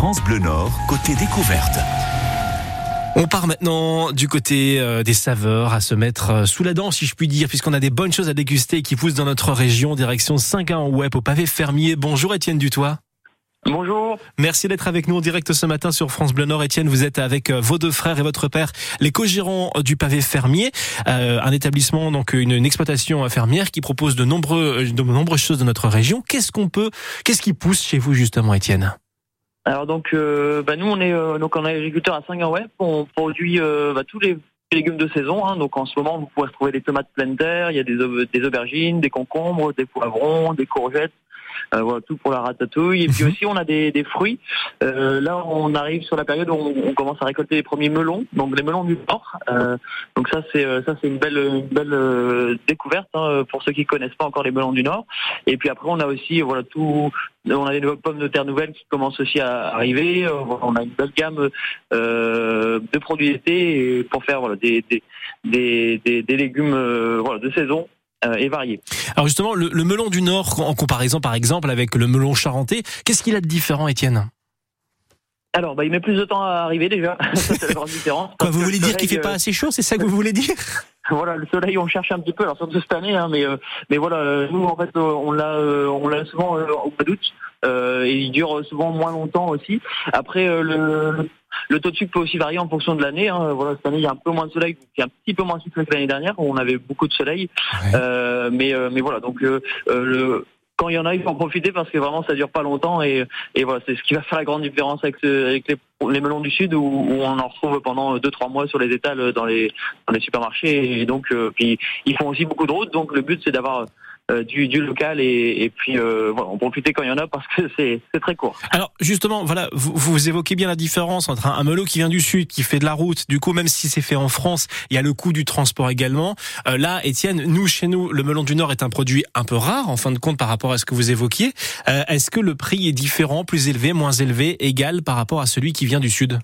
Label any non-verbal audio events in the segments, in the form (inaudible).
France Bleu Nord, côté découverte. On part maintenant du côté euh, des saveurs à se mettre euh, sous la dent, si je puis dire, puisqu'on a des bonnes choses à déguster qui poussent dans notre région, direction Saint-Gain-en-Web au pavé fermier. Bonjour Étienne Dutoit. Bonjour. Merci d'être avec nous en direct ce matin sur France Bleu Nord. Étienne, vous êtes avec euh, vos deux frères et votre père, les co-gérants du pavé fermier, un établissement, donc une, exploitation fermière qui propose de, nombreux, de nombreuses choses de notre région. Qu'est-ce qu'on peut, qu'est-ce qui pousse chez vous justement, Étienne? Alors donc, euh, bah nous on est euh, donc on est agriculteur à Saint-Gain-Web. On produit euh, bah, tous les légumes de saison. Hein. Donc en ce moment, vous pouvez trouver des tomates pleines terre, il y a des, aubergines, des concombres, des poivrons, des courgettes, voilà, tout pour la ratatouille. Et puis mhm. aussi, on a des, des fruits. Euh, là, on arrive sur la période où on, commence à récolter les premiers melons, donc les melons du Nord. Euh, donc ça, c'est ça, c'est une belle, une belle découverte hein, pour ceux qui connaissent pas encore les melons du Nord. Et puis après, on a aussi voilà tout. On a des pommes de terre nouvelles qui commencent aussi à arriver. On a une belle gamme de produits d'été pour faire voilà des des, des, des, légumes voilà de saison euh, et varié. Alors justement, le, melon du Nord, en comparaison par exemple avec le melon charentais, qu'est-ce qu'il a de différent, Étienne? Alors, bah, il met plus de temps à arriver déjà. (laughs) c'est la grande différence. Quoi, vous voulez dire qu'il fait pas euh, assez chaud? C'est ça que vous voulez dire? (laughs) Voilà, le soleil, on cherche un petit peu. Alors surtout cette année, hein, mais euh, mais voilà, nous en fait, on l'a on l'a souvent au mois d'août et il dure souvent moins longtemps aussi. Après, le, le taux de sucre peut aussi varier en fonction de l'année. Hein. Voilà, cette année, il y a un peu moins de soleil, il y a un petit peu moins de sucre que l'année dernière, où on avait beaucoup de soleil. Euh, mais, euh, mais voilà, donc euh, le, quand il y en a, il faut en profiter parce que vraiment ça dure pas longtemps et, et voilà, c'est ce qui va faire la grande différence avec, avec les, les, melons du sud où, où on en retrouve pendant 2-3 mois sur les étals dans les, dans les supermarchés et donc puis ils font aussi beaucoup de routes donc le but c'est d'avoir euh, du, du, local et, et puis euh, voilà, on profiter quand il y en a parce que (laughs) c'est très court. Alors justement, voilà, vous, vous, évoquez bien la différence entre un, melon qui vient du sud, qui fait de la route. Du coup, même si c'est fait en France, il y a le coût du transport également. Euh, là, Étienne, nous chez nous, le melon du Nord est un produit un peu rare en fin de compte par rapport à ce que vous évoquiez. Euh, Est-ce que le prix est différent, plus élevé, moins élevé, égal par rapport à celui qui vient du sud?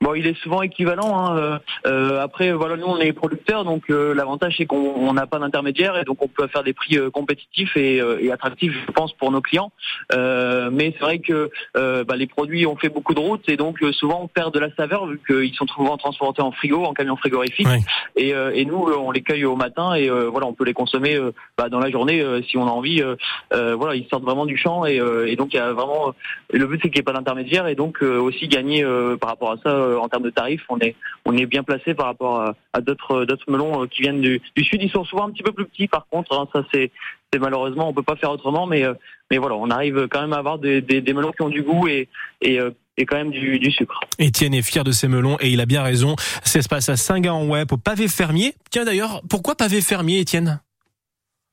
Bon, il est souvent équivalent. Hein. Euh, euh, après, voilà, nous on est producteurs, donc euh, l'avantage c'est qu'on n'a pas d'intermédiaire et donc on peut faire des prix compétitifs et, et, attractifs, je pense, pour nos clients. mais c'est vrai que bah, les produits ont fait beaucoup de routes et donc souvent on perd de la saveur vu qu'ils sont souvent transportés en frigo, en camion frigorifique. Et, et, nous, on les cueille au matin et voilà, on peut les consommer bah, dans la journée si on a envie. voilà, ils sortent vraiment du champ et, et donc il y a vraiment le but c'est qu'il n'y ait pas d'intermédiaire et donc aussi gagner par rapport à ça euh, en termes de tarifs, on est on est bien placé par rapport à, d'autres d'autres melons euh, qui viennent du, sud. Ils sont souvent un petit peu plus petits, par contre. Hein, ça c'est malheureusement on peut pas faire autrement, mais euh, mais voilà, on arrive quand même à avoir des, melons qui ont du goût et et et quand même du, sucre. Étienne est fier de ses melons et il a bien raison. Ça se passe à Saint-Gain-en-Web, au pavé fermier. Tiens d'ailleurs, pourquoi pavé fermier, Étienne?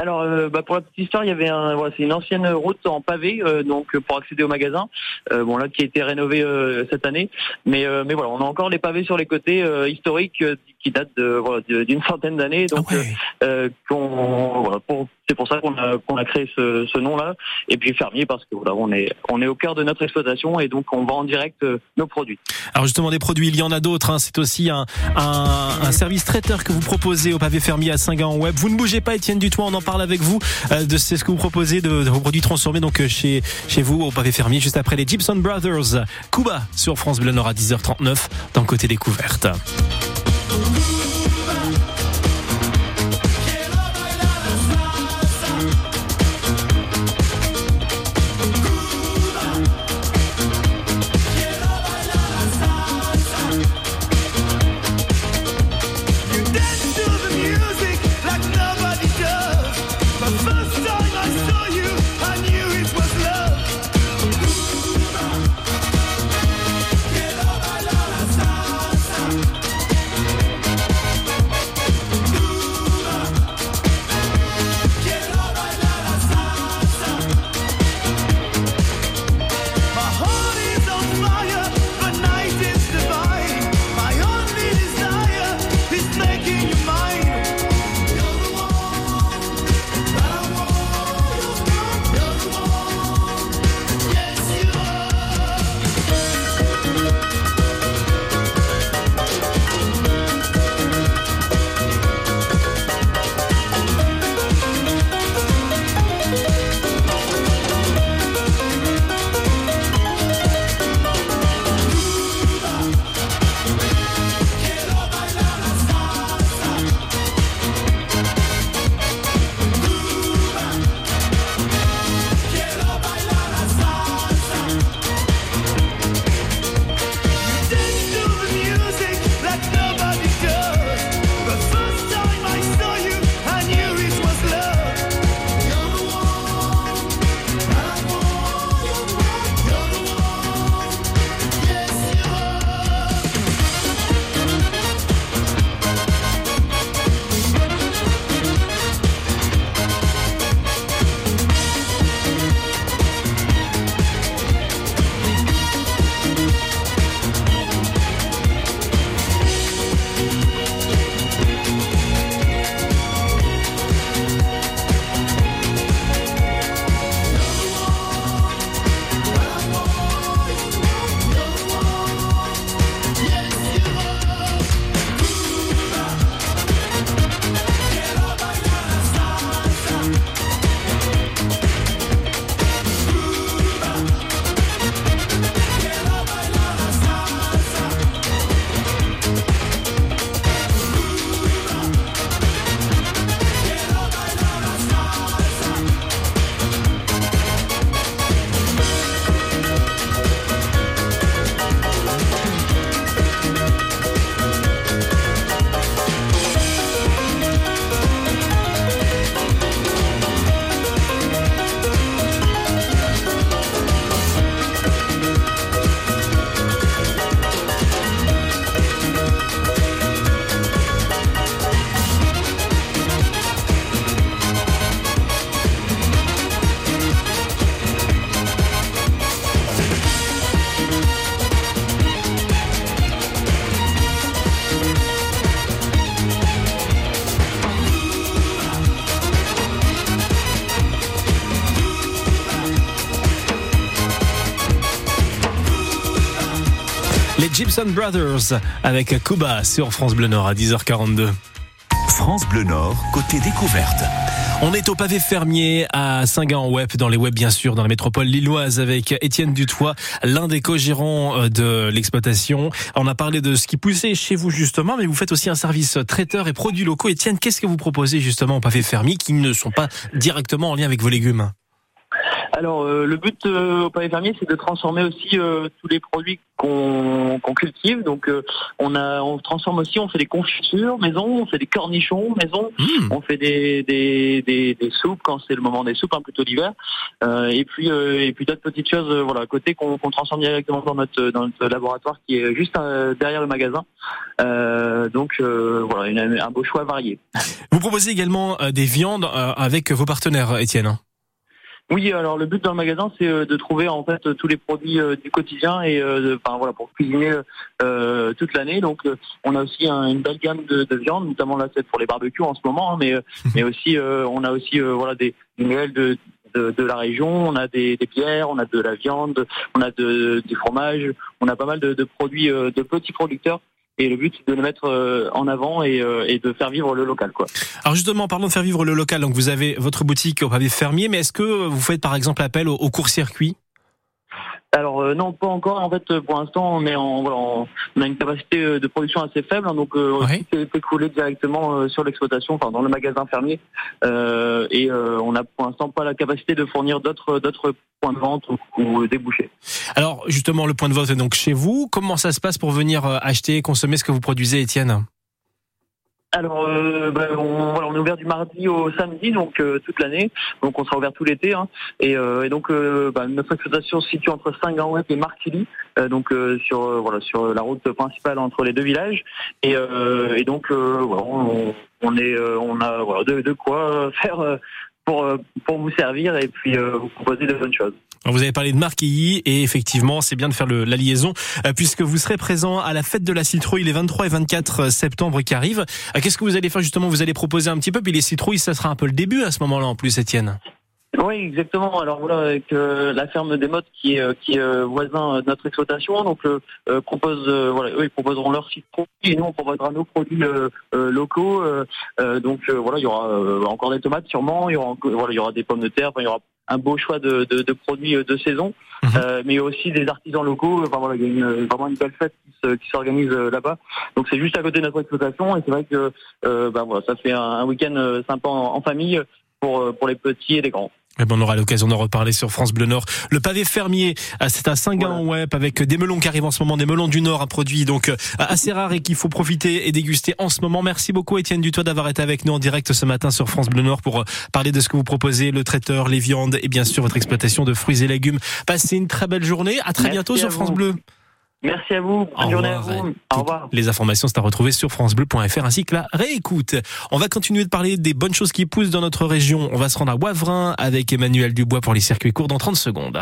Alors, euh, bah, pour la petite histoire, il y avait un, voilà, c'est une ancienne route en pavé, euh, donc pour accéder au magasin. Euh, bon là, qui a été rénové cette année, mais mais voilà, on a encore les pavés sur les côtés historiques qui datent de voilà, d'une centaine d'années, donc ah voilà, pour c'est pour ça qu'on a, créé ce, ce nom-là. Et puis fermier parce que voilà, on est, on est au cœur de notre exploitation et donc on vend en direct euh, nos produits. Alors justement, des produits, il y en a d'autres. Hein. C'est aussi un, un, un, service traiteur que vous proposez au pavé fermier à Saint-Gain-en-Web. Vous ne bougez pas, Étienne Dutoit, on en parle avec vous euh, de ce que vous proposez de, vos produits transformés donc euh, chez, chez vous au pavé fermier juste après les Gibson Brothers. Cuba sur France Bleu Nord à 10h39 dans le côté découverte. Gibson Brothers avec Kuba sur France Bleu Nord à 10h42. France Bleu Nord, côté découverte. On est au pavé fermier à Saint-Gand-en-Web, dans les web bien sûr, dans la métropole lilloise, avec Étienne Dutoit, l'un des co-gérants euh, de l'exploitation. On a parlé de ce qui poussait chez vous justement, mais vous faites aussi un service traiteur et produits locaux. Étienne, qu'est-ce que vous proposez justement au pavé fermier qui ne sont pas directement en lien avec vos légumes? Alors euh, le but euh, au pavé fermier, c'est de transformer aussi euh, tous les produits qu'on cultive. Donc on a, on transforme aussi, on fait des confitures maison, on fait des cornichons maison, mmh. on fait des, des, des, des soupes quand c'est le moment des soupes, hein, plutôt l'hiver. et puis et puis d'autres petites choses, voilà, à côté qu'on transforme directement dans notre dans notre laboratoire qui est juste derrière le magasin. donc voilà, un beau choix varié. Vous proposez également des viandes avec vos partenaires, Étienne. Oui, alors le but dans le magasin, c'est euh, de trouver en fait tous les produits euh, du quotidien et euh, enfin voilà pour cuisiner toute l'année. Donc on a aussi une belle gamme de, de viande, notamment là c'est pour les barbecues en ce moment, hein, mais (laughs) mais aussi on a aussi voilà des, des de de, la région. On a des, des, bières, on a de la viande, on a de, du fromage, on a pas mal de, de produits de petits producteurs et le but c'est de le mettre euh, en avant et, euh, et, de faire vivre le local quoi. Alors justement parlons de faire vivre le local donc vous avez votre boutique au pavé fermier mais est-ce que vous faites par exemple appel au, court-circuit? Alors euh, non, pas encore. En fait, pour l'instant, on est en, voilà, on a une capacité de production assez faible, hein, donc euh, tout est écoulé directement sur l'exploitation, enfin dans le magasin fermier, et on n'a pour l'instant pas la capacité de fournir d'autres d'autres points de vente ou, débouchés. Alors justement, le point de vente est donc chez vous. Comment ça se passe pour venir euh, acheter et consommer ce que vous produisez, Étienne? Alors, euh, ben, on, voilà, on, est ouvert du mardi au samedi, donc euh, toute l'année. Donc, on sera ouvert tout l'été. Hein. Et, et, donc, ben, notre exploitation se situe entre Saint-Gawet et Marquilly, donc sur voilà sur la route principale entre les deux villages. Et, et donc, voilà, on, est, on a voilà, de, de quoi faire pour, euh, pour vous servir et puis euh, vous proposer de bonnes choses. Vous avez parlé de Marquilly et effectivement, c'est bien de faire le, la liaison euh, puisque vous serez présent à la fête de la citrouille les 23 et 24 septembre qui arrivent. Qu'est-ce que vous allez faire justement? Vous allez proposer un petit peu, puis les citrouilles, ça sera un peu le début à ce moment-là en plus, Étienne. Oui, exactement. Alors voilà, avec euh, la ferme des Mottes qui est euh, qui est euh, voisin de notre exploitation, donc propose voilà, eux ils proposeront leurs sites produits et nous on proposera nos produits locaux. donc voilà, il y aura encore des tomates sûrement, il y aura voilà, il y aura des pommes de terre, il y aura un beau choix de, de, de produits de saison, mhm. mais aussi des artisans locaux. Enfin voilà, il y a une, vraiment une belle fête qui s'organise là-bas. Donc c'est juste à côté de notre exploitation et c'est vrai que ben voilà, ça fait un, un week-end sympa en, en famille pour pour les petits et les grands. Eh ben, on aura l'occasion d'en reparler sur France Bleu Nord. Le pavé fermier, euh, c'est à Saint-Gand-en-Web avec des melons qui arrivent en ce moment, des melons du Nord, un produit donc euh, assez rare et qu'il faut profiter et déguster en ce moment. Merci beaucoup Étienne Dutoit d'avoir été avec nous en direct ce matin sur France Bleu Nord pour euh, parler de ce que vous proposez, le traiteur, les viandes et bien sûr votre exploitation de fruits et légumes. Passez une très belle journée. À très bientôt sur France Bleu. Merci à vous. Bonne journée à vous. Au revoir. Les informations sont à retrouver sur francebleu.fr ainsi que la réécoute. On va continuer de parler des bonnes choses qui poussent dans notre région. On va se rendre à Wavrin avec Emmanuel Dubois pour les circuits courts dans 30 secondes.